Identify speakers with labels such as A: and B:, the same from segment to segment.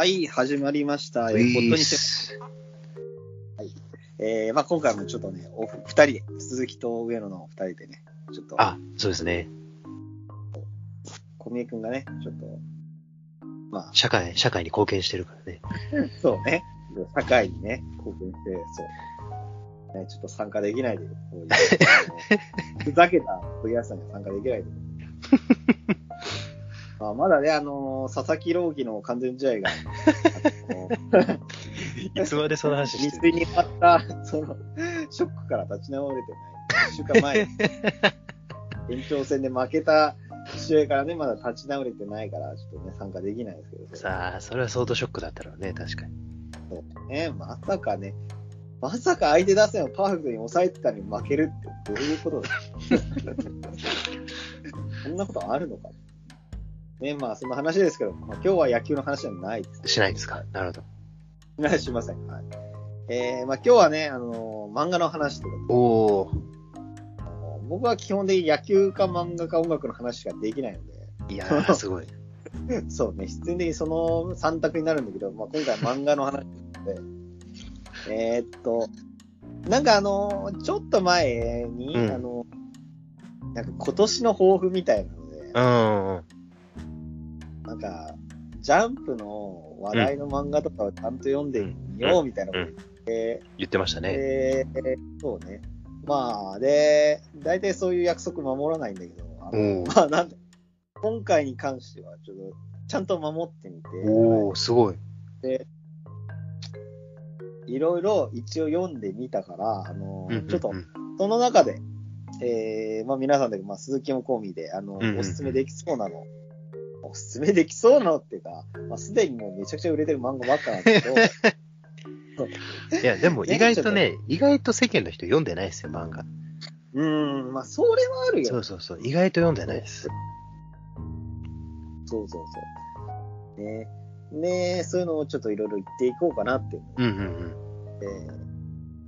A: はい、始まりました。えに
B: ー
A: せ、
B: ス。
A: えー、まあ今回もちょっとね、お二人で、鈴木と上野の二人でね、ちょっと、
B: あ、そうですね。
A: 小宮くんがね、ちょっと、まあ、
B: 社会、社会に貢献してるからね。
A: そうね、社会にね、貢献して、そう。ね、ちょっと参加できないで、こういう、ふざけたポリアスさんには参加できないで。まあ、まだね、あのー佐々木朗希の完全試合が、
B: いつまでその話
A: 未
B: してる
A: 遂に終わった、その、ショックから立ち直れてない。一週間前に、延長戦で負けた試合からね、まだ立ち直れてないから、ちょっとね、参加できないですけど。
B: さあ、それは相当ショックだったろうね、確かに。
A: そうね、まさかね、まさか相手打線をパーフェクトに抑えてたのに負けるってどういうことだ そんなことあるのかね、まあそんな話ですけど、まあ、今日は野球の話じゃないです。
B: しないですか？なるほど。
A: お願いしません。はい。えー、まあ今日はね、あのー漫画の話ということで
B: おー。
A: 僕は基本的に野球か漫画か音楽の話しかできないの
B: いやー、すごい。
A: で、そうね、必然的にその3択になるんだけど、まあ、今回漫画の話なので、えーっと、なんかあの、ちょっと前に、
B: うん
A: あの、なんか今年の抱負みたいなので、
B: うんうん。
A: なんか、ジャンプの話題の漫画とかをちゃんと読んでみようみたいなこと
B: うん。
A: で、
B: 言ってましたね。
A: で、そうね。まあ、で、大体そういう約束守らないんだけど、あの まあ、なんで、今回に関しては、ちょっと、ちゃんと守ってみて、
B: おー、すごい。
A: いろいろ一応読んでみたから、あの、
B: うんうんうん
A: ちょっと、その中で、えー、まあ皆さんで、まあ鈴木も込みで、あの、
B: うんうんうん
A: おすすめできそうなの、おすすめできそうなのっていうか、まあすでにもうめちゃくちゃ売れてる漫画ばっかなんだけど、
B: いや、でも意外とね、意外と世間の人読んでないですよ、漫画。
A: うーん、まあそれはあるよ。
B: そうそうそう。意外と読んでないです。
A: そうそうそう。ね。ねそういうのをちょっといろいろ言っていこうかなって思
B: うんうんうん。
A: って、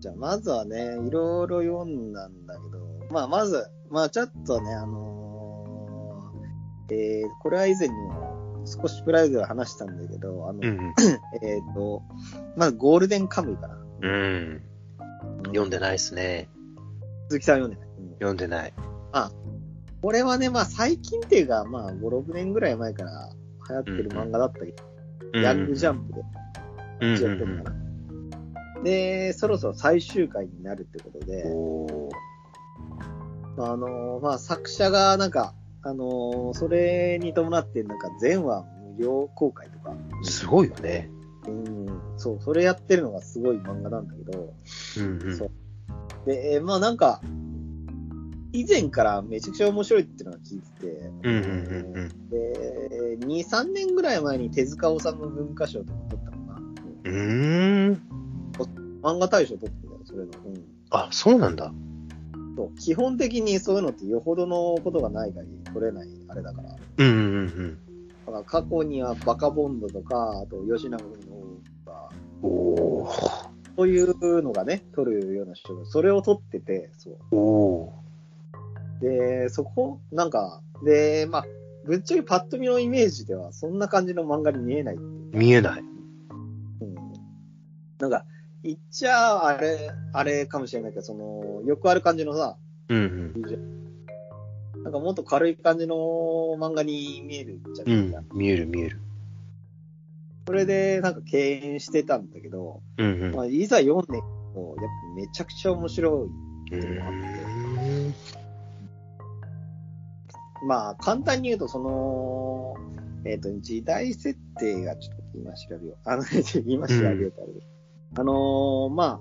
A: じゃあまずはね、いろいろ読んだんだけど、まあまず、まあちょっとね、あのーえー、これは以前にも少しプライベートで話したんだけど、あの、
B: うんうん。
A: えっ、と、まずゴールデンカムイかな。
B: うん。読んでないですね。
A: 鈴木さん読んでない？うん
B: 読んでない。
A: これはね、まあ最近っていうか、まあ5、6年ぐらい前から流行ってる漫画だったけど、ヤングジャンプで
B: う
A: 応やってるのかな。で、そろそろ最終回になるってことで、あのまあ、作者がなんか、あのそれに伴ってなんか全話無料公開とか、
B: すごいよね。
A: うん、そう、それやってるのがすごい漫画なんだけど、
B: うんうん。
A: そう。で、えーまあなんか、以前からめちゃくちゃ面白いっていうのは聞いてて、
B: うんうんうんうん。
A: で、2、3年ぐらい前に手塚治虫文化賞とか取ったのかな。
B: うーん。
A: 漫画大賞取ってたよ、それの。うん。
B: あ、そうなんだ。
A: そう基本的にそういうのってよほどのことがない限り取れないあれだから。
B: うんうんうん
A: だから過去にはバカボンドとか、あと吉永文のとか、
B: うん。おー。
A: そういうのがね、取るような人が、それを取ってて、そう。
B: おー。
A: で、そこ、なんか、で、まあ、ぶっちゃけパッと見のイメージでは、そんな感じの漫画に見えないってい
B: 見えない。
A: うん。なんか、言っちゃあれ、あれかもしれないけど、その、よくある感じのさ、
B: うん
A: なんかもっと軽い感じの漫画に見えるじゃ
B: うん。
A: ないですか。
B: うん。見える見える。
A: それで、なんか敬遠してたんだけど、
B: うんうん。
A: まあ、いざ読んでも、やっぱめちゃくちゃ面白い。
B: うーん。
A: まあ、簡単に言うと、その、えっ、と、時代設定がちょっと今調べよう。あの、今調べようとあれですあのーまあ、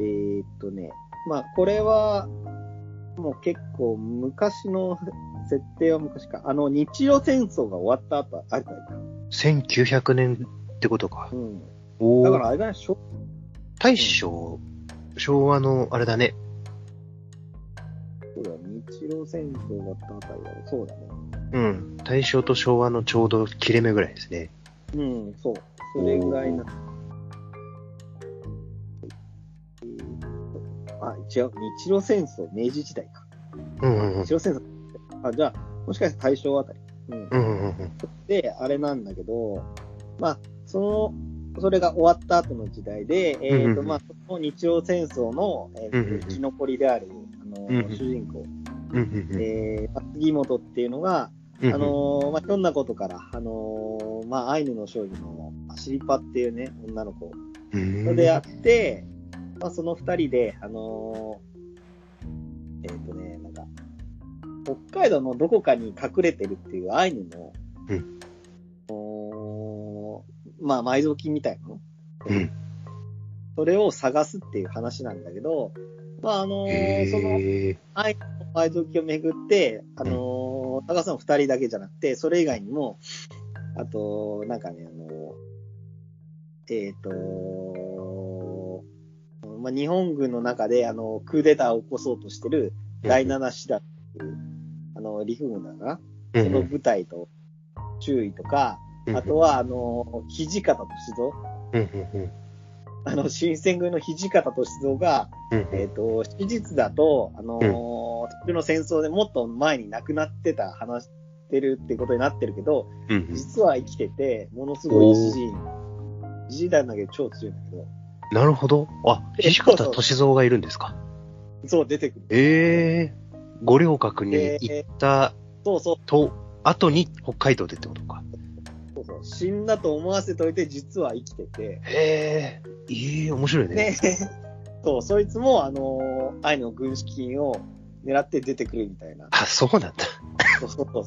A: えっ、とね、まあ、これは、もう結構昔の設定は昔か。あの、日露戦争が終わった後、あれだよ。
B: 1900年ってことか。
A: うん。
B: おー。
A: だからあれだね、しょ
B: 大正、昭和のあれだね。
A: そうだ、日露戦争終わったあたりだね。そうだね。
B: うん。大正と昭和のちょうど切れ目ぐらいですね。
A: うん、そう。それぐらいな。あ、違う。日露戦争、明治時代か。
B: うんうんうん
A: 日。露戦争。あ、じゃあ、もしかして大正あたり。うん。
B: うんうんうん。
A: で、あれなんだけど、まあ、その、それが終わった後の時代で、えっ、と、
B: うんうんうん
A: まあ、その日露戦争の、えー
B: うん
A: 生き残りである、あの、
B: うんうん
A: 主人公、
B: うんうんうん
A: えー、まあ杉本っていうのが、
B: うん
A: あのーまあ、ひょんなことから、あのーまあ、アイヌの少女のアシリパっていうね、女の子
B: うん
A: と出会って、まあ、その二人で、あのーえっ、とね、なんか、北海道のどこかに隠れてるっていうアイヌの、
B: うん。
A: おーまあ、埋蔵金みたいなの？
B: うん。
A: それを探すっていう話なんだけど、まあ、あのーその。アイヌの埋蔵金をめぐって、あのー、探すの二人だけじゃなくて、それ以外にも、あと、なんかね、あのー、えっ、とまあ、日本軍の中で、あの、クーデターを起こそうとしてる第七師団っていう、あの、陸軍だな。
B: うん。
A: その部隊と注意とか、
B: うん。
A: あとは、あの、土方歳三、あの、新選組の土方歳三が、えっ、と、史実だと、あのーの戦争でもっと前に亡くなってた、話してるってことになってるけど、実は生きてて、ものすごいじじい。じじいなんだけど超強いんだけど、
B: なるほど。あ、土方歳三がいるんですか？
A: そう出てくる。
B: ええ五稜郭に行った
A: そうそう
B: と、後に北海道でってことか。
A: そうそう。死んだと思わせといて、実は生きてて、
B: へえ、いい、面白いね。
A: ね、そう、そいつも、あのー愛の軍資金を狙って出てくるみたいな。
B: あ、そうなんだ。
A: そうそうそう。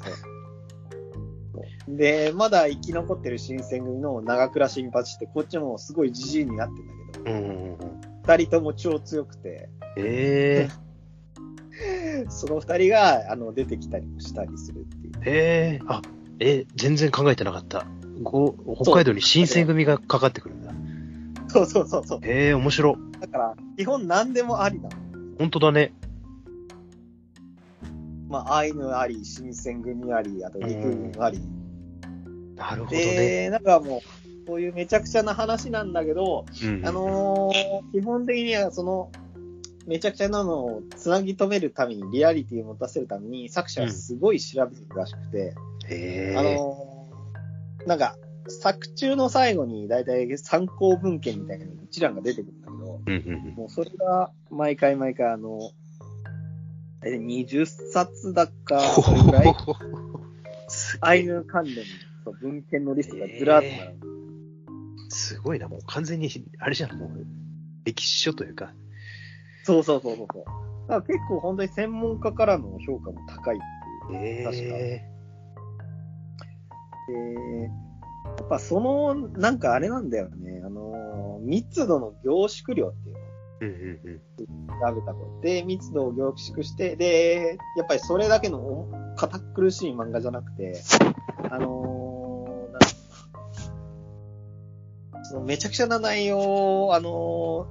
A: で、まだ生き残ってる新選組の長倉新八って、こっちもすごいじじいになってんだけど、
B: うんうんうん。
A: 二人とも超強くて、
B: え
A: その二人が、あの、出てきたりもしたりするっていう。
B: え、ええ、あ、え、全然考えてなかった。ご北海道に新選組がかかってくるんだ。
A: そうそうそうそう。
B: ええ、面白。
A: だから、基本何でもありなの。
B: 本当だね。
A: まあ、アイヌあり、新選組あり、あと陸軍あり。
B: なるほどね。
A: で、なんかもう、そういうめちゃくちゃな話なんだけど、
B: うん
A: あのー基本的にはその、めちゃくちゃなのをつなぎ止めるために、リアリティを持たせるために、作者はすごい調べてるらしくて、
B: へえ。
A: あのーなんか、作中の最後に大体参考文献みたいな一覧が出てくるんだけど、
B: うんうん
A: もうそれが毎回毎回あの、え20冊だか、それぐらい、
B: す
A: アイヌ関連の文献のリストがずらっと並んでる
B: すごいな、もう完全に、あれじゃん、もう、歴史書というか。
A: そうそうそうそう。だから結構本当に専門家からの評価も高いっていう。
B: ええ。
A: で、やっぱその、なんかあれなんだよね。あの、密度の凝縮量っていう調べたことで、密度を凝縮して、で、やっぱりそれだけの堅苦しい漫画じゃなくて、あのーなんそのめちゃくちゃな内容を、あの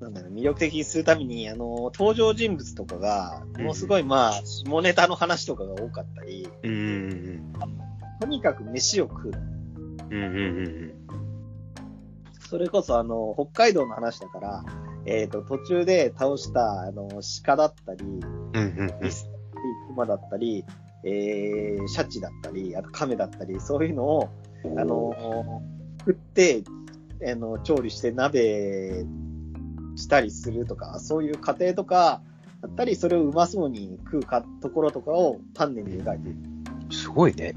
A: ーなんだろう、魅力的にするために、あのー登場人物とかが、ものすごいまあ、下ネタの話とかが多かったり、
B: うんうん
A: とにかく飯を食う。
B: うん。うんうんうん
A: それこそあの、北海道の話だから、えっ、と、途中で倒した、あの、鹿だったり、
B: うん。うんうん
A: リスだったり、熊だったり、えー、シャチだったり、あと亀だったり、そういうのを、あの、食って、あの、調理して鍋したりするとか、そういう過程とか、だったり、それをうまそうに食うか、ところとかを丹念に描いてる。
B: すごいね。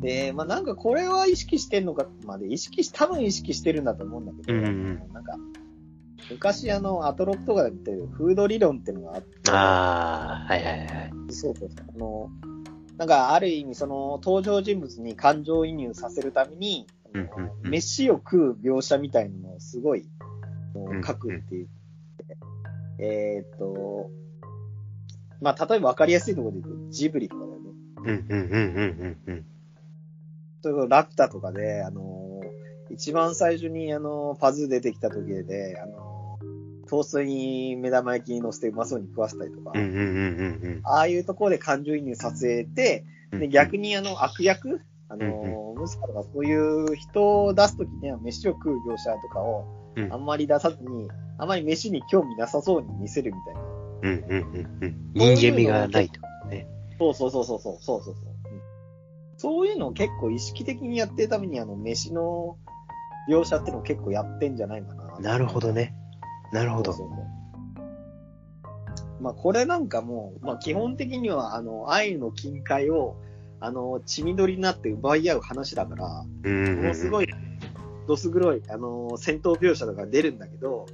A: うん。で、まあなんかこれは意識してんのか、まあで意識し、多分意識してるんだと思うんだけど、
B: うんうん
A: なんか、昔あの、アトロックとかで言ってるフード理論っていうのがあって、
B: ああ、はいはいはい。
A: そうそうそう。あの、なんか、ある意味、その、登場人物に感情移入させるために、あの
B: うんうんうん
A: 飯を食う描写みたいなのをすごい、書くっていう。えーっと、まあ、例えば分かりやすいところで言うと、ジブリとかだよね。
B: うんうんうんうんうん
A: それこそラピュタとかで、あの、一番最初に、あの、パズー出てきた時で、あの、トーストに目玉焼きに乗せてうまそうに食わせたりとか、
B: うん。うんうんうんうん
A: ああいうところで感情移入させて、
B: うん。
A: で、逆にあの、悪役あの、ムスカとかそういう人を出すときには飯を食う業者とかを
B: うん
A: あんまり出さずに、あんまり飯に興味なさそうに見せるみたいな。
B: うんうんうんうん。人間味がないと。ね。
A: そうそうそうそうそう、そうそうそう。いうのを結構意識的にやってるために、あの、飯の描写ってのを結構やってんじゃないかな。
B: なるほどね。なるほど。
A: そうそうまあ、これなんかもう、まあ、基本的には、あの、愛の金塊を、あの、血みどりになって奪い合う話だから。ものすごい、どす黒い、あの、戦闘描写とか出るんだけど、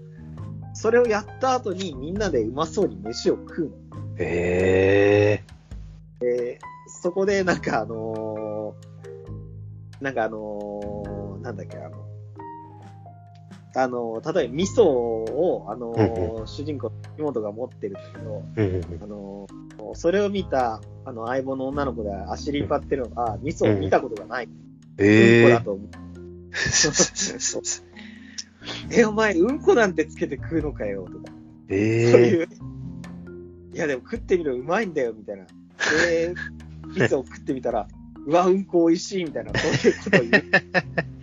A: それをやった後にみんなでうまそうに飯を食うの。
B: へえ。
A: で、そこでなんかあのーなんかあのーなんだっけ、あの、あのー例えば味噌を、あのー
B: うん
A: 主人公の妹が持ってるんだけど、
B: うんうんうん
A: あのーそれを見た、あの、相棒の女の子でアシリーパってるのが、あ味噌を見たことがない。うん
B: え
A: だ。と思う。え、お前、うんこなんてつけて食うのかよ、とか。そう
B: へえ。
A: いう。いや、でも食ってみるとうまいんだよ、みたいな。で、味噌を食ってみたら、うわ、うんこ美味しい、みたいな、そういうことを言う。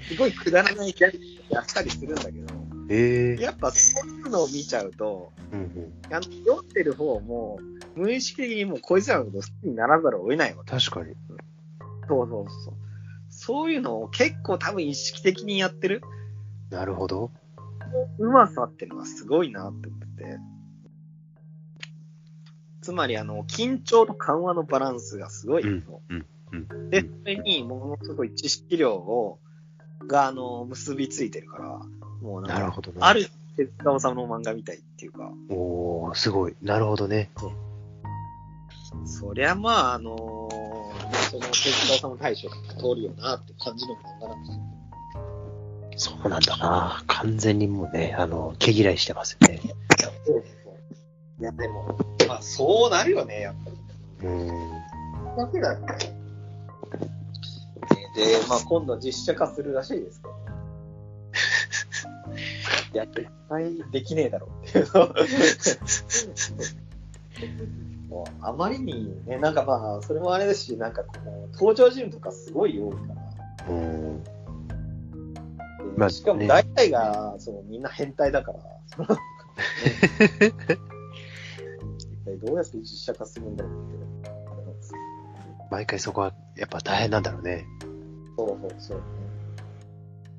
A: すごいくだらないギャグやったりするんだけど、
B: へえ。
A: やっぱそういうのを見ちゃうと、
B: うんうん。
A: あの読んでる方も、無意識的にもうこいつらのこと好きにならざるを得ないわけ。
B: 確かに。
A: そうそうそう。そういうのを結構多分意識的にやってる
B: なるほど。
A: うまさっていうのがすごいなって思ってて。つまり、あの、緊張と緩和のバランスがすごいの。
B: うんうん。
A: で、それにものすごい知識量を、が、あの、結びついてるから、もうな
B: るほどな。
A: ある手塚治虫の漫画みたいっていうか、
B: おー、すごい。なるほどね。
A: そりゃまあ、あのその手塚治虫大賞が通るよなって感じの漫画なんですよ。
B: そうなんだな。完全にもうね、あの、毛嫌いしてますよね。
A: いや、でも、まあ、そうなるよね、やっぱり。
B: うん。
A: だけだ。で、まあ、今度実写化するらしいですけど。いや、絶対できねえだろうっていうの。もうあまりにね、なんかまあ、それもあれですし、なんかこう、登場人物とかすごい多いから。
B: うん。
A: で
B: まあ
A: しかも大体が、そのみんな変態だから。一 体どうやって実写化するんだろうっていうあれなんですけど
B: 毎回そこは、やっぱ大変なんだろうね。
A: そうそうそう。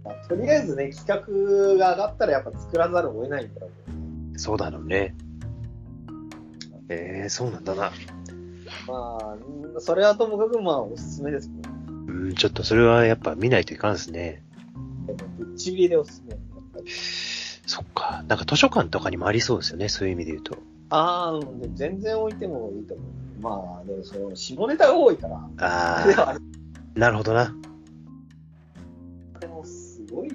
A: まあ、とりあえずね、企画が上がったらやっぱ作らざるを得ないんだろうね。
B: そうだろうね。ええそうなんだな。
A: まあ、うんそれはともかくまあおすすめですけど、
B: うん、ちょっとそれはやっぱ見ないといかんですね。
A: ぶっちぎりでおすすめ。
B: そっか。なんか図書館とかにもありそうですよね、そういう意味で言うと。
A: ああ、うん全然置いてもいいと思う。まあ、でもその、下ネタが多いから。
B: あ
A: あ
B: なるほどな。
A: でもすごい、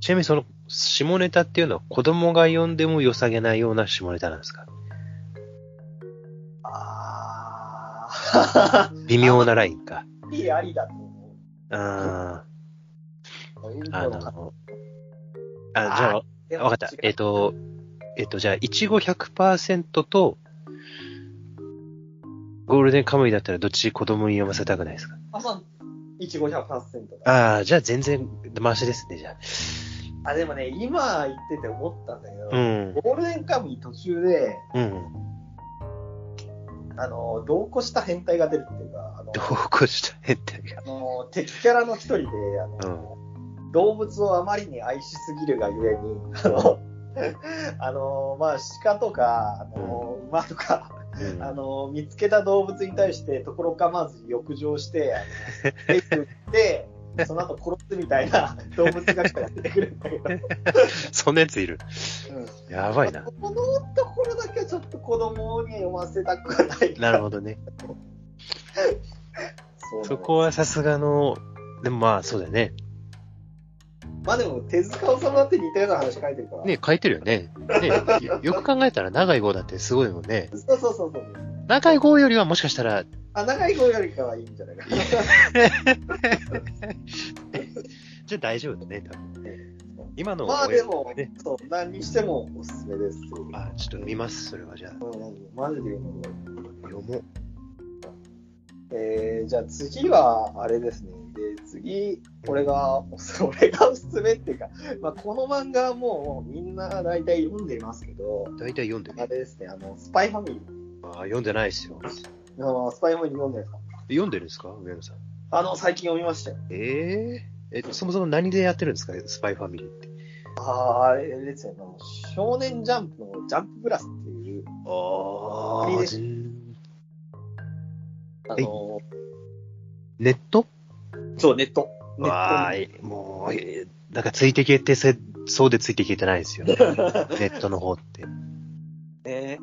B: ちなみにその、下ネタっていうのは子供が読んでも良さげないような下ネタなんですか？
A: ああ、
B: 微妙なラインか。
A: いいありだと思
B: あ
A: う。うん
B: あ、あの、あ、じゃあ、わかった。えっ、と、えっ、と、じゃあ、いちご100%と、ゴールデンカムイだったらどっち子供に読ませたくないですか？
A: あ、まあ、いちご100%だ。
B: ああ、じゃあ全然、マシですね、じゃ
A: あ、でもね、今言ってて思ったんだけど、
B: あ。うん。
A: ゴールデンカムイ途中で、
B: うん。
A: あの、同行した変態が出るっていうか、あの、
B: どこした変態が。
A: あの敵キャラの一人で、あの、動物をあまりに愛しすぎるがゆえに、あの、あの、まあ、鹿とか、あの、馬とか、
B: うん
A: あの、見つけた動物に対して、ところかまず浴場して、あの、手打って、その後殺すみたいな動物が来たら出てくるんだけど、
B: そんなやついる。
A: うん
B: やばいな。
A: このところだけはちょっと子供に読ませたくはない
B: なるほどね。
A: そうなの
B: そこはさすがの、でもまあそうだよね。
A: まあでも、手塚治虫だって似たような話書いてるから。
B: ね、書いてるよね。ねよ よく考えたら長い号だってすごいもんね。
A: そうそうそうそう。
B: 長い号よりはもしかしたら、
A: あ、長い子よりかはいいんじゃないかな。
B: じゃあ大丈夫だね、多分。今の
A: まあでも、
B: ね、
A: そう、何にしてもおすすめです。
B: あ、ちょっと見ます、それはじゃあ。
A: うん、マジで読む
B: 読もう。
A: えー、じゃあ次は、あれですね。で、次、俺が、俺がおすすめっていうか、まあこの漫画はもうみんな大体読んでいますけど、
B: 大体読んで
A: あ
B: る。
A: れですね、あの、スパイファミリー。
B: あ読んでないですよ。
A: あのスパイファミリー読んでるんですか？
B: 読んでるんですか？上野さん。
A: あの、最近読みましたよ。
B: えええ、そもそも何でやってるんですか？スパイファミリーって。
A: ああ、あれですよね。少年ジャンプのジャンププラスっていう、
B: あ
A: いいです
B: 全
A: あの、
B: ネット？
A: そう、ネット。ネ
B: わ
A: ッ
B: ーい、もう、えーなんかついてきてせ、そうでついてきてないですよね。ネットの方って。
A: ね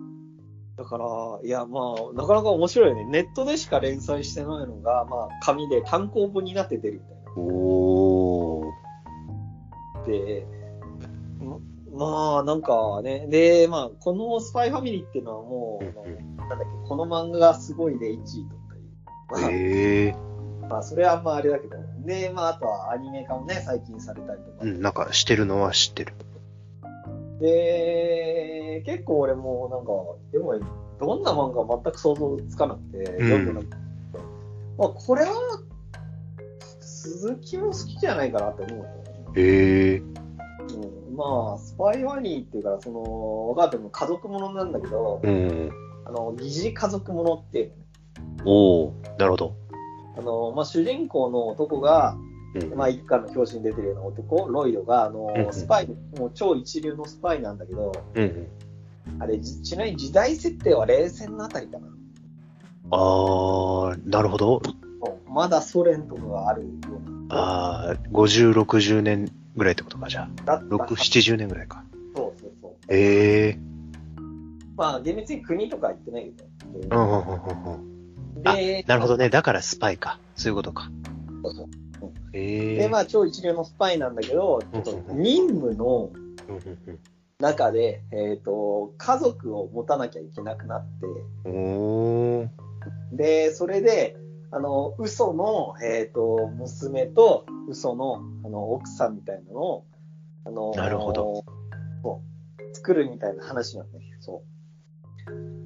A: だから、いや、まあ、なかなか面白いよね。ネットでしか連載してないのが、まあ、紙で単行本になって出るみたいな。
B: おー。
A: で、ままあ、なんかね、で、まあ、このスパイファミリーっていうのはもう、
B: うん
A: なんだっけ、この漫画がすごいで1位取ったり。
B: へえ。
A: まあ、それはあんまあれだけど。で、まあ、あとはアニメ化もね、最近されたりとか。
B: うん、なんかしてるのは知ってる。
A: で、結構俺もなんか、でも、どんな漫画は全く想像つかなくて、読んでなくて。まあ、これは、鈴木も好きじゃないかなって思うよね。
B: へえ。
A: うん、まあ、スパイファニーっていうから、その、分かっても家族ものなんだけど、
B: うん。
A: あの、疑似家族ものっていうのね。
B: おー、なるほど。
A: あの、まあ、主人公の男が、
B: うん。
A: まあ、一家の表紙に出てるような男、ロイドが、あの
B: うんう、ん
A: スパイ、もう超一流のスパイなんだけど、
B: うんうん。
A: あれ、じちなみに時代設定は冷戦のあたりかな。
B: あー、なるほど。
A: まだソ連とかがあるような。
B: あー、50、60年ぐらいってことか、じゃあ。
A: だった
B: 6、70年ぐらいか。
A: そうそうそう。
B: へえ。
A: まあ、厳密に国とか言ってないけど。
B: うんうんうんうんうん。
A: で、
B: なるほどね。だからスパイか。そういうことか。
A: そうそう
B: へえ。
A: で、まあ、超一流のスパイなんだけど、ちょっと任務の
B: うんうん
A: 中で、えっ、と、家族を持たなきゃいけなくなって。で、それで、あの、嘘の、えっ、と、娘と、嘘の、あの、奥さんみたいなのを、あの、
B: なるほど。
A: 作るみたいな話なんだけど、そ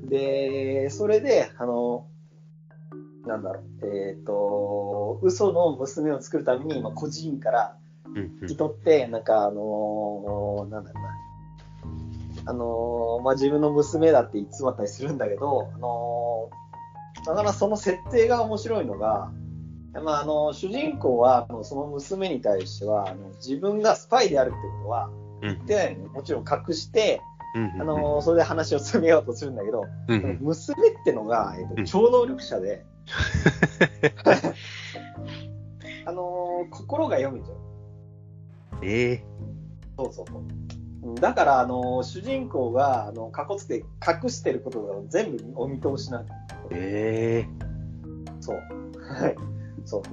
A: う。で、それで、あの、なんだろう、えっ、と、嘘の娘を作るために、今、孤児院から引き取って、なんか、あのなんだろうな、あのまあ、自分の娘だって偽ったりするんだけど、あのだからその設定が面白いのが、まあ、あの、主人公は、あのその娘に対しては、あの自分がスパイであるってことは
B: うん。
A: 言ってないのね。もちろん隠して、
B: うんうん
A: あのそれで話を進めようとするんだけど、
B: うんうん
A: 娘ってのが、えっと
B: うん
A: 超能力者で、あの心が読めちゃう。
B: ええ。
A: そうそうそう。うんだから、あの、主人公が、あの、かこつて隠してることが全部お見通しなんだ。
B: ええ。
A: そう。はい。そう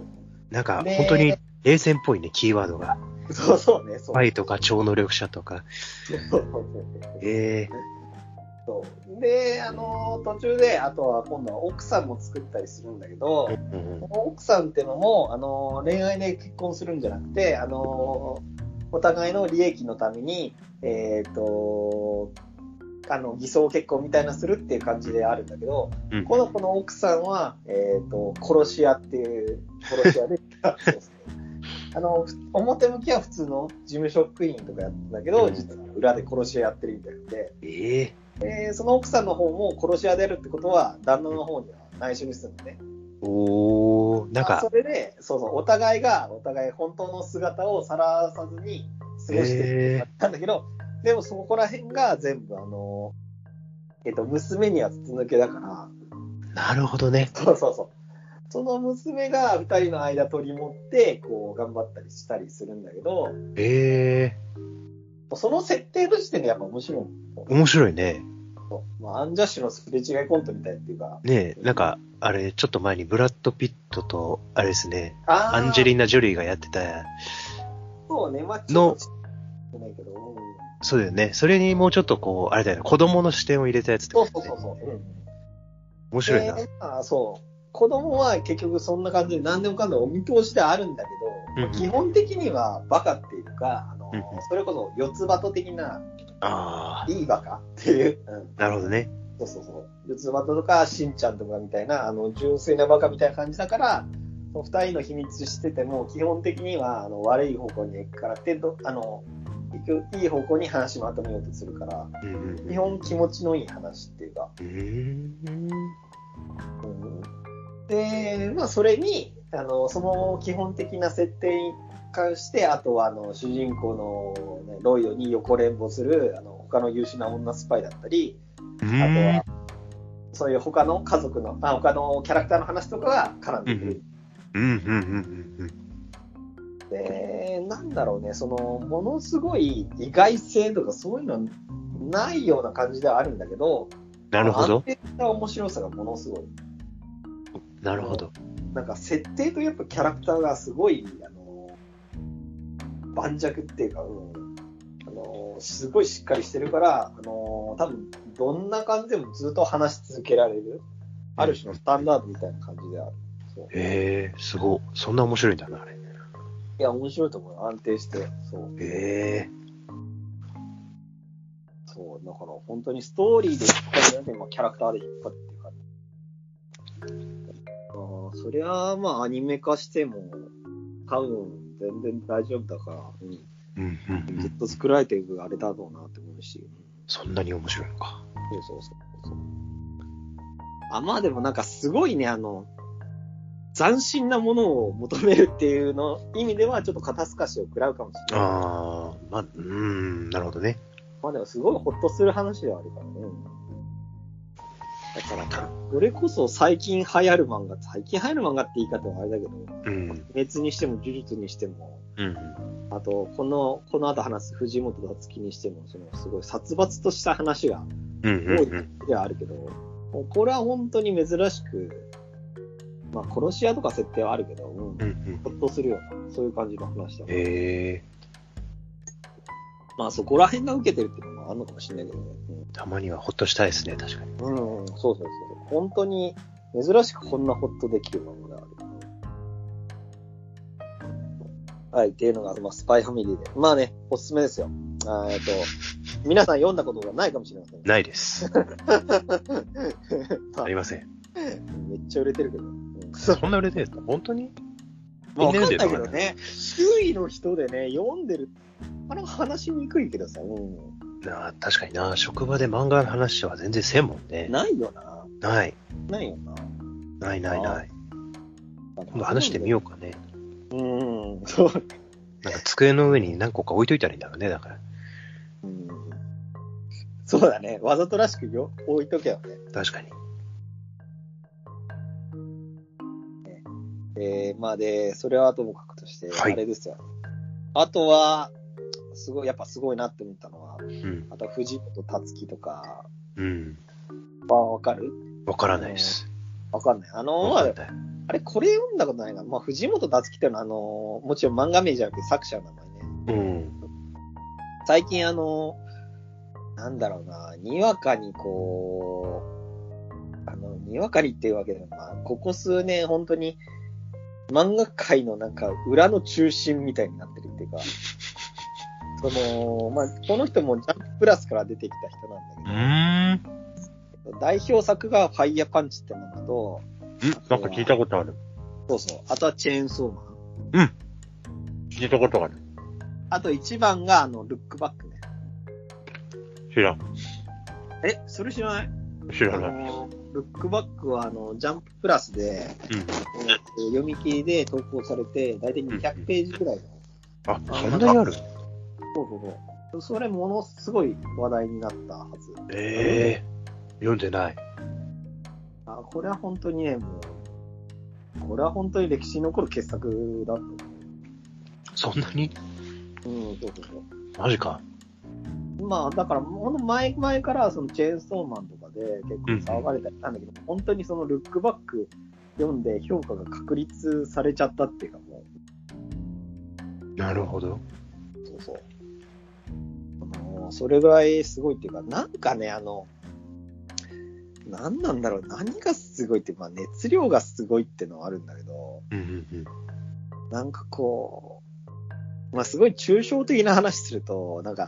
B: なんか、
A: ね
B: 本当に冷戦っぽいね、キーワードが。
A: そう。そうね、そう。
B: とか超能力者とか。ええ。
A: そう。で、あの、途中で、あとは今度は奥さんも作ったりするんだけど、
B: うん
A: 奥さんってのも、あの、恋愛で結婚するんじゃなくて、あの、お互いの利益のために、えっ、と、あの、偽装結婚みたいなするっていう感じであるんだけど、
B: うん。
A: この子の奥さんは、えっ、と、殺し屋っていう、殺し屋で、そうそうあの、ふ表向きは普通の事務職員とかやってんだけど、
B: うん
A: 実は裏で殺し屋やってるみたいで、
B: ええ。
A: えーその奥さんの方も殺し屋であるってことは、旦那の方には内緒にするのね。
B: おー、なんか
A: まあそ、れで、そうそう、お互いが、お互い本当の姿をさらさずに過ごしてるってなったんだけど、でもそこら辺が全部あの、えっ、と、娘には筒抜けだから、
B: なるほどね。
A: そうそうそう。その娘が二人の間取り持って、こう、頑張ったりしたりするんだけど、
B: ええ。
A: その設定の時点でやっぱ面白い。
B: 面白いね。
A: まあ、アンジャッシュのすれ違いコントみたいっていうか。
B: ねえ、なんか、あれ、ちょっと前にブラッド・ピットと、あれですね、
A: あ
B: アンジェリー
A: ナ。
B: ナ・ジョリーがやってた、
A: そうね、まあ、
B: のそうだよね。それにもうちょっとこう、あれだよね、子供の視点を入れたやつって
A: そうそうそうそう。うん
B: 面白いな。
A: でまあ、そう。子供は結局そんな感じで何でもかんでもお見通しではあるんだけど、
B: うんうん。
A: 基本的にはバカっていうか、あの、
B: うんうん。
A: それこそ四つ葉と的な、
B: ああ、
A: いいバカっていう、うん、
B: なるほどね。
A: そうそうそう。四つ葉とか、しんちゃんとかみたいな、あの、純粋なバカみたいな感じだから、その二人の秘密してても、基本的には、あの、悪い方向に行くからって、どあの、いい方向に話まとめようとするから、
B: うんうん
A: 基本気持ちのいい話っていうか、
B: うーん。
A: うんで、まあ、それに、あの、その基本的な設定に関して、あとは、あの、主人公の、ね、ロイドに横連母する、あの、他の優秀な女スパイだったり、あとは、そういう他の家族の、あ他のキャラクターの話とかが絡んでくる。うん、うん、うん、うん。で、なんだろうね、その、ものすごい意外性とかそういうのないような感じではあるんだけど、
B: なるほど。安
A: 定した面白さがものすごい。
B: なるほど。
A: なんか設定とやっぱキャラクターがすごい、あの、盤石っていうか、うん、あの、すごいしっかりしてるから、あの、多分、どんな感じでもずっと話し続けられる、ある種のスタンダードみたいな感じである。
B: へえー、すごそんな面白いんだな、あれ。
A: いや、面白いと思う。安定して。そう。
B: へえ
A: ー。そう、だから本当にストーリーで引っ張るよりもキャラクターで引っ張るっていう感じ。そりゃあ、まあアニメ化しても、多分全然大丈夫だから、うん。うんうん、ずっと作られていくあれだろうなって思うし。
B: そんなに面白いのか。
A: そうそうそうそう。あ、まあでもなんかすごいね、あの、斬新なものを求めるっていうの意味では、ちょっと肩透かしを食らうかもしれない。
B: ああ、まあ、うん、なるほどね。
A: まあでもすごいほっとする話ではあるからね。だから、それこそ最近流行る漫画、最近流行る漫画って言い方はあれだけど、うん。熱にしても呪術にしても、うん。あと、この、この後話す藤本達樹にしても、その、すごい殺伐とした話が多いではあるけど、うんうん、これは本当に珍しく、まあ、殺し屋とか設定はあるけど、うん、うん、ほっとするような、そういう感じの話だへ
B: え
A: まあ、そこら辺が受けてるっていうのもあるのかもしれないけどね。
B: うん、たまにはほっとしたいですね、確かに。
A: うん、そうそうそう。本当に、珍しくこんなほっとできるものがある。はい、っていうのが、まあ、スパイファミリーで。まあね、おすすめですよ。あえっと、皆さん読んだことがないかもしれません。
B: ないです。ありません。
A: めっちゃ売れてるけど。
B: そんな売れてるんですか？本当に？
A: まあ、わかんないけどね、周囲の人でね、読んでる、あれ話しにくいけどさ、うん。
B: な確かにな、職場で漫画の話は全然せんもんね。
A: ないよな。
B: ない。
A: ないよな。
B: ないないない。今度話してみようかね。
A: うん、そう。
B: なんか机の上に何個か置いといたらいいんだろうね、だから。
A: うん。そうだね。わざとらしくよ置いとけよね。
B: 確かに。
A: えー、まあで、それはともかくとして、あれですよ。はい、あとは、すごい、やっぱすごいなって思ったのは、うん、あとは藤本達樹とか、うん。はわかる？
B: わからないです。
A: わかんない。あのー、あれ、これ読んだことないな。まあ、藤本達樹っていうのは、あのー、もちろん漫画名じゃなくて作者の名前ね。うん。最近あのー、なんだろうな、にわかにこう、あの、にわかにっていうわけでも、まあ、ここ数年本当に、漫画界のなんか裏の中心みたいになってるっていうか、その、まあ、この人もジャンププラスから出てきた人なんだけど、代表作がファイヤーパンチってものと、
B: ん？なんか聞いたことある。
A: そうそう。あとはチェーンソーマン。
B: うん。聞いたことある。
A: あと一番が、あの、ルックバックね。
B: 知らん。
A: え、それ知らない？
B: 知らない。
A: ルックバックは、あの、ジャンププラスで、うん、読み切りで投稿されて、だいたい200ページくらいの。
B: あ、そんなにある？そう
A: そうそう。それ、ものすごい話題になったはず。
B: ええー、読んでない。
A: あ、これは本当にね、もう、これは本当に歴史に残る傑作だと。
B: そんなに？
A: うん、そうそうそう。
B: マジか。
A: まあ、だから、ほんと前、前からそのチェーンソーマンとかで結構騒がれたりしたんだけど、うん、本当にそのルックバック読んで評価が確立されちゃったっていうかも
B: う。なるほど。
A: そうそう。あのそれぐらいすごいっていうか、なんかね、あの、何なんだろう、何がすごいって、まあ熱量がすごいってのはあるんだけど、うんうんうん、なんかこう、まあ、すごい抽象的な話すると、なんか、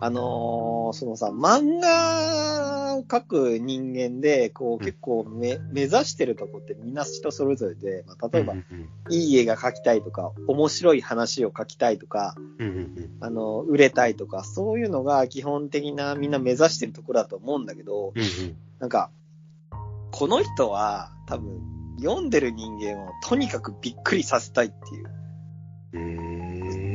A: あのー、そのさ、漫画を描く人間で、こう、結構め、目指してるとこってみんな人それぞれで、まあ、例えば、いい絵が描きたいとか、面白い話を書きたいとか、あの、売れたいとか、そういうのが基本的なみんな目指してるところだと思うんだけど、なんか、この人は多分、読んでる人間をとにかくびっくりさせたいっていう。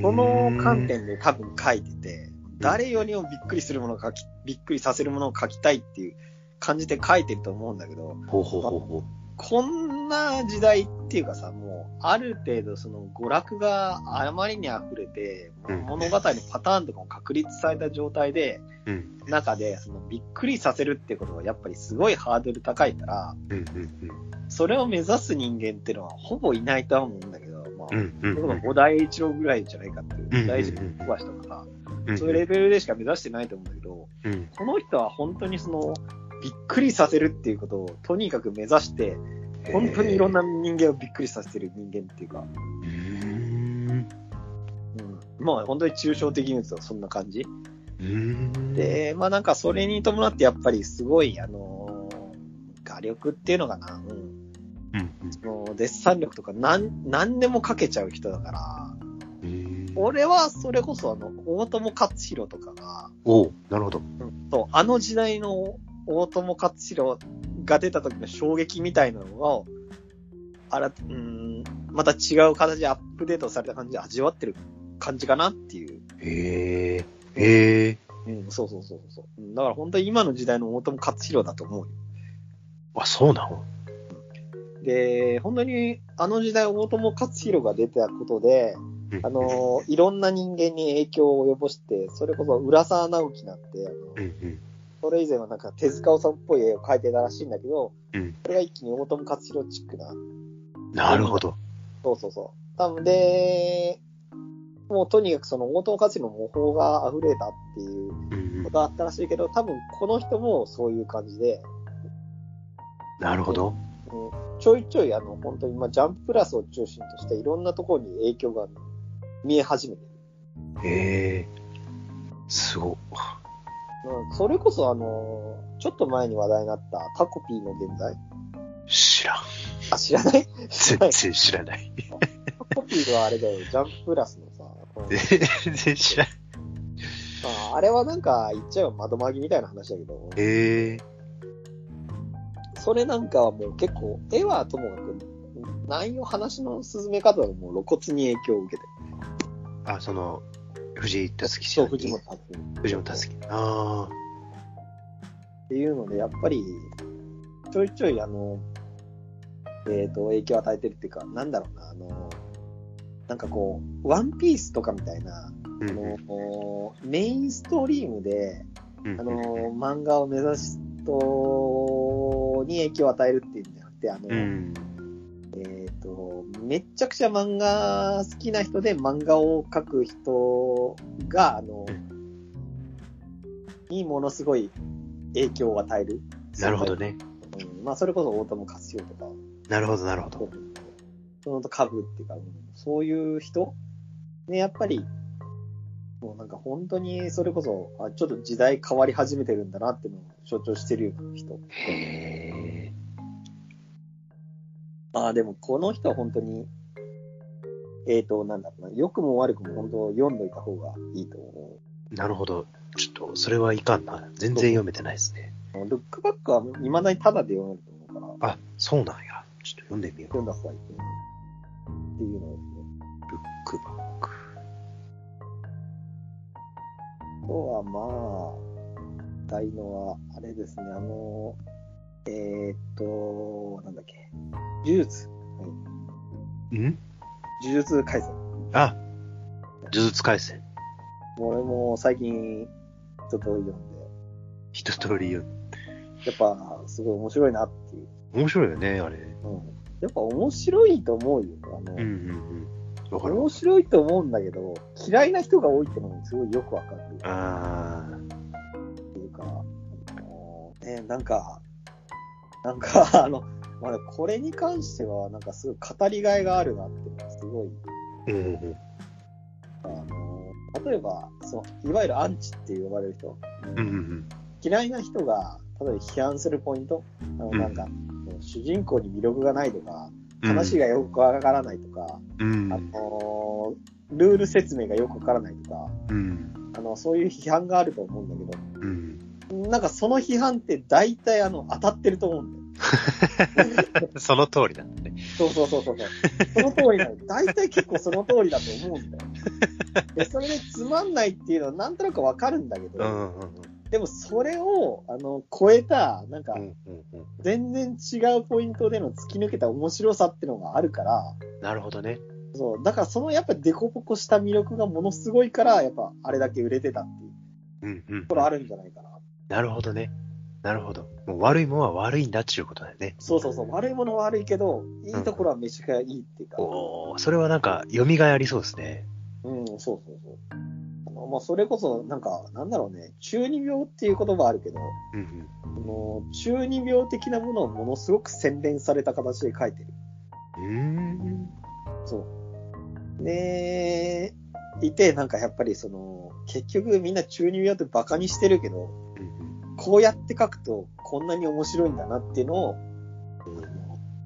B: へ
A: その観点で多分書いてて、誰よりもびっくりするものを書き、びっくりさせるものを書きたいっていう感じで書いてると思うんだけど、
B: ほうほうほうほ
A: こんな時代っていうかさ、もう、ある程度その娯楽があまりに溢れて、
B: うん
A: 物語のパターンとかも確立された状態で、
B: う。うん。
A: 中で、そのびっくりさせるってことはやっぱりすごいハードル高いから、
B: うんうん
A: それを目指す人間っていうのはほぼいないとは思うんだけど、まあ、
B: うん。うんうんうん。
A: 小田栄一郎ぐらいじゃないかっていう、大事な小橋とかさ、
B: うん
A: そういうレベルでしか目指してないと思うんだけど、
B: うん。
A: この人は本当にその、びっくりさせるっていうことをとにかく目指して、本当にいろんな人間をびっくりさせてる人間っていうか、
B: うーん。
A: うん、まあ本当に抽象的に言うとそんな感じ。
B: うーん。
A: で、まあなんかそれに伴ってやっぱりすごい、あのー画力っていうのかな、うん。
B: うん
A: そのデッサン力とか何、何でもかけちゃう人だから、俺はそれこそあの、大友克洋とかが、
B: おうなるほど。
A: うんそう、あの時代の大友克洋が出た時の衝撃みたいなのを、あら、うん、また違う形でアップデートされた感じで味わってる感じかなっていう。
B: へえ。へえ。
A: うん、そうそうそうそう。うんだから本当に今の時代の大友克洋だと思うよ。
B: あ、そうなの？
A: で、本当にあの時代大友克洋が出たことで、あの、いろんな人間に影響を及ぼして、それこそ浦沢直樹なんて、あの。それ以前はなんか手塚治虫っぽい絵を描いてたらしいんだけど、
B: うん
A: それが一気に大友克洋チックな。
B: なるほど。
A: そうそうそう。多分で、もうとにかくその大友克洋の模倣が溢れたっていうことがあったらしいけど、多分この人もそういう感じで、
B: なるほど。
A: うんちょいちょいあの、本当にまあジャンププラスを中心としていろんなところに影響が見え始めてる。
B: へえ。すご。
A: うんそれこそあの、ちょっと前に話題になったタコピーの現在。
B: 知らん。
A: あ、知らない？
B: 全然知らない。
A: タコピーはあれだよ、ジャンププラスのさ、うん
B: 全然知らん。
A: まあ、あれはなんか言っちゃえば窓マギみたいな話だけど、
B: へえ。
A: それなんかはもう結構、絵はともかく、内容、話の進め方がもう露骨に影響を受けてる。
B: あ、その、藤井達樹
A: そう、藤本達樹。
B: 藤本達樹。あ
A: っていうので、やっぱり、ちょいちょいあの、えっ、と、影響を与えてるっていうか、なんだろうな、あの、なんかこう、ワンピースとかみたいな、
B: あ。うん
A: あの、メインストリームで、
B: うん
A: あの、漫画を目指す人に影響を与えるっていうんじゃなくて、あの、
B: うん。
A: えっ、と、めっちゃくちゃ漫画好きな人で漫画を描く人が、あの、にものすごい影響を与える。
B: なるほどね。
A: うん、まあ、それこそ大友克洋とか、
B: なるほど、なるほど。
A: そのと株っていうか、うんそういう人ね、やっぱり、もうなんか本当にそれこそ、あちょっと時代変わり始めてるんだなっていうのを象徴してるような人。
B: へえ。
A: ああ、でもこの人は本当に、えっ、と、なんだろうな、良くも悪くも本当読んどいた方がいいと思
B: なるほど。ちょっと、それはいかんな。全然読めてないですね。
A: う。ルックバックは未だにタダで読めると思うから、
B: あ、そうなんや。ちょっと読んでみよう。
A: 読んだ方がいいと思う。とはまあ、大のは、あれですね、あの、えーっと、なんだっけ、呪術、はい、
B: ん？
A: 呪術改戦。
B: あ、呪術廻戦。
A: 俺も最近、一通り読んで、
B: 一通り読む。
A: やっぱ、すごい面白いなっていう。
B: 面白いよね、あれ。
A: うん。やっぱ面白いと思うよ。あの、
B: うんうんうん。
A: 面白いと思うんだけど、嫌いな人が多いってのもすごいよくわかる
B: あ
A: っていうか、あのね、なんか、なんか、あの、まあ、これに関しては、なんかすごい語りがいがあるなってすごい、
B: ー。うんうん
A: あの、例えば、その、いわゆるアンチって呼ばれる人、
B: うん。うんうん
A: 嫌いな人が、例えば批判するポイント、あの、
B: うん
A: なんか、主人公に魅力がないとか、
B: うん。
A: 話がよくわからないとか、
B: うん。
A: あの、ルール説明がよくわからないとか、
B: うん。
A: あの、そういう批判があると思うんだけ
B: うん。
A: ど、なんかその批判って大体あの、当たってると思うんだよ。
B: その通りなんだね。
A: そうそうそうそう。その通りなの。大体結構その通りだと思うんだよ。で、それでつまんないっていうのはなんとなくわかるんだけど、
B: うんうんうん。
A: でもそれを、あの、超えた、なんか全然違うポイントでの突き抜けた面白さっていうのがあるから、
B: なるほどね。
A: そう、だからそのやっぱデコボコした魅力がものすごいから、やっぱあれだけ売れてたっていう
B: うんうん
A: とこ。ろあるんじゃないかな。
B: なるほどね。なるほど。もう悪いものは悪いんだっていうことだよね。
A: そうそうそう、悪いものは悪いけど、いいところはめちゃくちゃいいっていうか、
B: おーそれはなんか、蘇りそうですね。
A: うん、そうそうそう。あの、まあ、それこそ、なんか、なんだろうね、中二病っていう言葉あるけど、
B: うんうん。
A: あの中二病的なものをものすごく洗練された形で書いてる。
B: うーん。
A: そう。で、いて、なんかやっぱりその、結局みんな中二病ってバカにしてるけど、
B: うん
A: こうやって書くとこんなに面白いんだなっていうのを、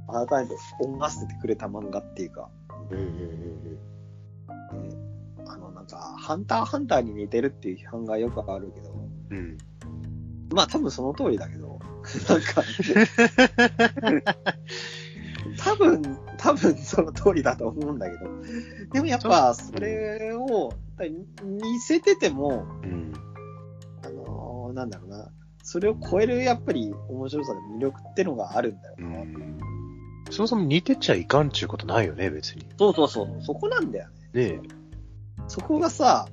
A: あの改めて思わせてくれた漫画っていうか、
B: うんうんうん
A: ねあのなんか、ハンターハンターに似てるっていう批判がよくあるけど。まあ多分その通りだけど、なんか、多分、多分その通りだと思うんだけど、でもやっぱそれを似せてても、
B: うん。
A: あのーなんだろうな、それを超えるやっぱり面白さで魅力ってのがあるんだよ
B: う
A: な。
B: ん。そもそも似てちゃいかんちゅうことないよね、別に。
A: そうそうそう、そこなんだよね。
B: ね
A: そこがさ、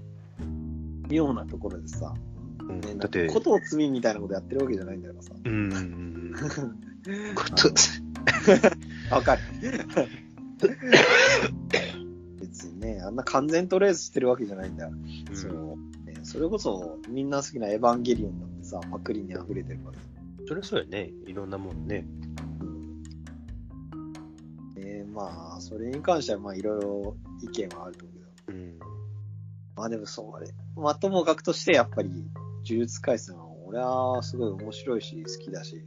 A: 妙なところでさ、
B: え。うん
A: ね、
B: だって、
A: ことを罪みたいなことやってるわけじゃないんだからさ。
B: うんうんうん。こと、
A: わかる。別にね、あんな完全トレースしてるわけじゃないんだよ。そのね、それこそ、みんな好きなエヴァンゲリオンだってさ、パクリに溢れてるから。
B: それそうよね。いろんなもんね。
A: ねまあ、それに関しては、まあ、いろいろ意見はあると思うけど。
B: うん。
A: まあでも、それ、まあ、ともかくとして、やっぱり、呪術廻戦は、俺はすごい面白いし、好きだし、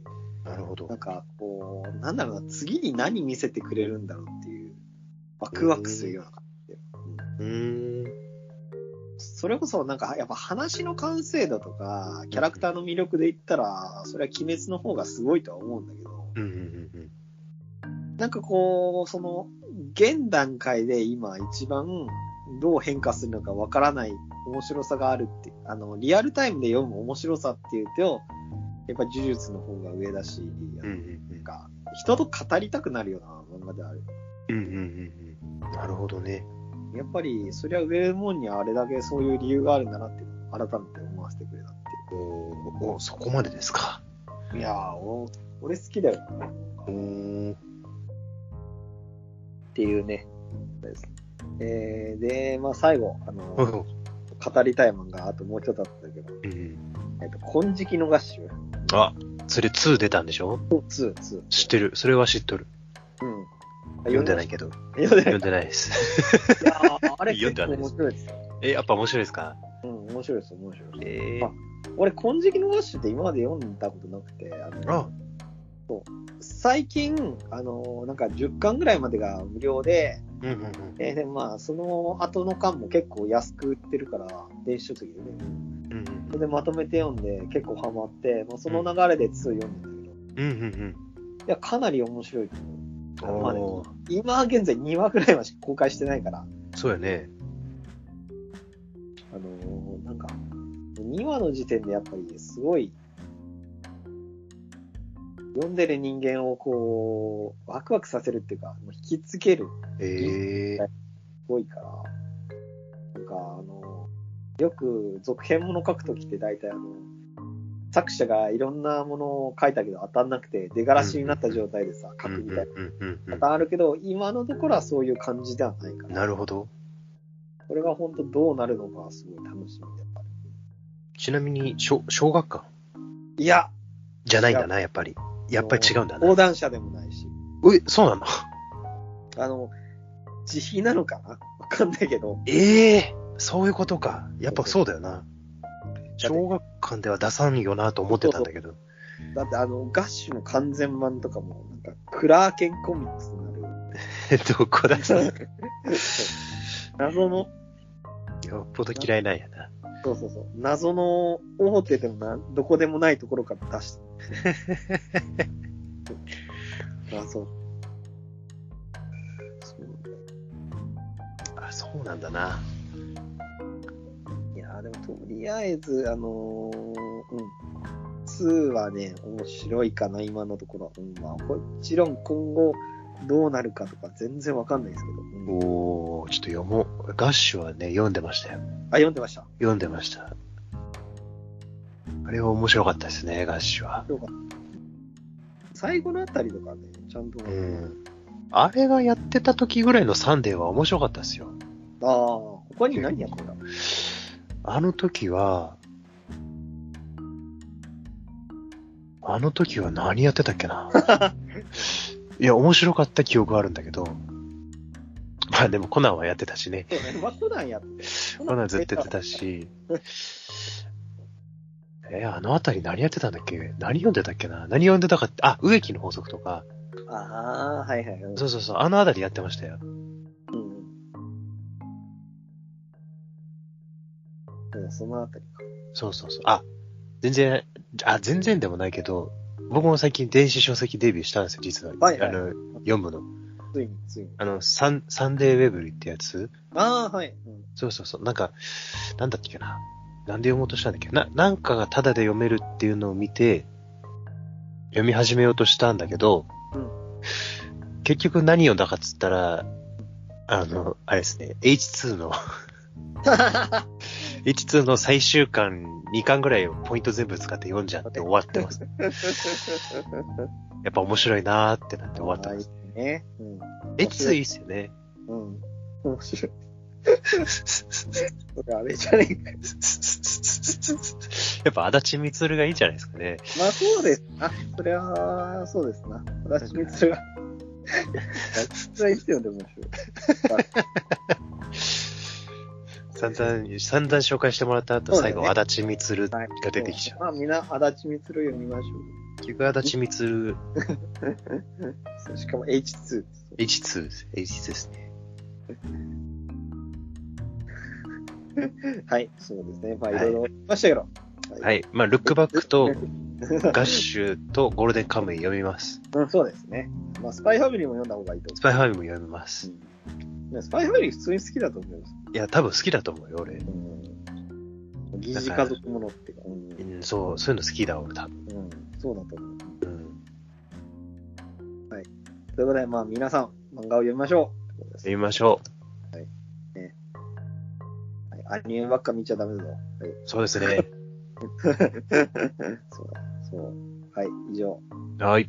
B: なるほど
A: な。んか、こう、なんだろうな、次に何見せてくれるんだろうっていう、ワクワクするような感じで。うん。それこそなんかやっぱ話の完成度とか、キャラクターの魅力で言ったら、それは鬼滅の方がすごいとは思うんだけど、
B: うんうんうん
A: なんかこう、その、現段階で今一番どう変化するのかわからない面白さがあるって、あの、リアルタイムで読む面白さっていうと、やっぱ呪術の方が上だし、なんか、人と語りたくなるような漫画である。
B: うん。うんうん。なるほどね。
A: やっぱり、そりゃ上もんにはあれだけそういう理由があるんだなって、改めて思わせてくれたって
B: おおそこまでですか。
A: いう。いやー、お俺好きだよ。
B: うーん。
A: っていうね。ですえー、で、まあ最後、あの、
B: うん
A: 語りたい漫画、あともうちょっとあったんだけど、
B: うん。
A: えっと、金色の合衆。
B: あ、それ2出たんでしょ
A: ？2、2。
B: 知ってる。それは知っとる。
A: うん。
B: 読んでないけど。
A: 読んでない
B: 読んでないです。
A: いやーあれ
B: 読
A: 結構
B: んではないです
A: 面白いですよ。
B: え、やっぱ面白いですか？
A: うん、面白いです、面白いです。
B: え
A: あ俺、金色の合衆って今まで読んだことなくて、あの
B: あ
A: 最近、あの、なんか10巻ぐらいまでが無料で、
B: うんうんうん。
A: えーで、まあ、その後の巻も結構安く売ってるから、電子書籍でね。
B: うん
A: それでまとめて読んで結構ハマって、まあ、その流れで2読んだんだけど、い
B: うんうんうん
A: や、かなり面白いと思う。まあね今現在2話ぐらいはしか公開してないから、
B: そうやね。
A: あのーなんか、2話の時点でやっぱりすごい、読んでる人間をこう、ワクワクさせるっていうか、もう引きつける、
B: ええ
A: すごいから、なんかあの、よく続編もの書くときって大体あの、作者がいろんなものを書いたけど当たんなくて、出がらしになった状態でさ、書くみたいな。
B: うんうんうん
A: パターンあるけど、今のところはそういう感じではないから。
B: なるほど。
A: これが本当どうなるのかすごい楽しみである。
B: ちなみに、小小学館
A: いや、
B: じゃないんだな、やっぱり。やっぱり違うんだな
A: 横。断者でもないし。
B: え、そうなの？
A: あの、自費なのかな？わかんないけど。
B: ええそういうことか。やっぱそうだよな。小学館では出さんよなと思ってたんだけど。
A: だってあの、ガッシュの完全版とかも、なんか、クラーケンコミックスになる。
B: どこだ？よ
A: 謎の、
B: っぽど嫌いなんやな。
A: そうそうそう。謎の、大手でもな、どこでもないところから出して。あ、そう。
B: あ、そうなんだな。
A: いやーでもとりあえず、あのーうん。2はね、面白いかな、今のところ。うん、まあ、もちろん今後どうなるかとか全然わかんないですけど。うん、
B: おー、ちょっと読もう。ガッシュはね、読んでましたよ。
A: あ、読んでました。
B: 読んでました。あれは面白かったですね、ガッシュは。
A: 最後のあたりとかね、ちゃんと、
B: うん。あれがやってた時ぐらいのサンデーは面白かったですよ。
A: ああ、他に何やってた
B: あの時は、あの時は何やってたっけな？いや、面白かった記憶はあるんだけど、まあでもコナンはやってたしね。
A: そうね、まあ、普段やって
B: コナンずっとやってた。し、えあのあたり何やってたんだっけ？何読んでたっけな？何読んでたかって、あ、植木の法則とか、
A: ああ、はいはい。うん
B: そうそうそう、あのあたりやってましたよ。
A: うん。うんそのあたりか。
B: そうそうそう。あ、全然、あ、全然でもないけど、僕も最近電子書籍デビューしたんですよ、実は。
A: はいはい
B: あの、読むの。
A: ついに、ついに。
B: あの、サン、サンデーウェブリってやつ？
A: ああ、はい。うん
B: そうそうそう。なんか、なんだっけな。なんで読もうとしたんだっけ？な、なんかがタダで読めるっていうのを見て、読み始めようとしたんだけど、
A: うん
B: 結局何読んだかっつったら、あの、あれですね、H2 の、H2 の最終巻2巻ぐらいをポイント全部使って読んじゃって終わってます。やっぱ面白いなーってなって終わってます。
A: ね。うん。
B: H2 いいっすよね。
A: うん。面白い。それあれじゃねえか。
B: やっぱ足立みつるがいいんじゃないですかね。
A: まあそうですな。それは、そうですな。私みつが。それは必要で面白い。
B: 散々、散々紹介してもらった後、最後、足立みつるが
A: はい
B: 出てきちゃう。
A: まあみんな、足立みつる読みましょ
B: 結局、足立みつる、
A: しかも H2。
B: H2 です。H2 ですね。
A: はい、そうですね。まあい
B: はい
A: ろいろ言いましたけど。
B: はい。まあ、ルックバックと、ガッシュとゴールデンカムイ読みます。
A: うん、そうですね。まあ、スパイファミリーも読んだ方がいいと
B: スパイファミリーも読みます。
A: 思う。ねスパイファミリー普通に好きだと思います。
B: いや、多分好きだと思うよ、俺。
A: うん。疑似家族ものってか、うん
B: うん、そう、そういうの好きだ、俺、多分。
A: うん、そうだと思う。
B: うん。
A: ということで、まあ皆さん、漫画を読みましょう。
B: 読みましょう。
A: はい、アニメばっか見ちゃダメだぞ。はい。
B: そうですね。
A: そうだ、そう。はい、以上。
B: はい。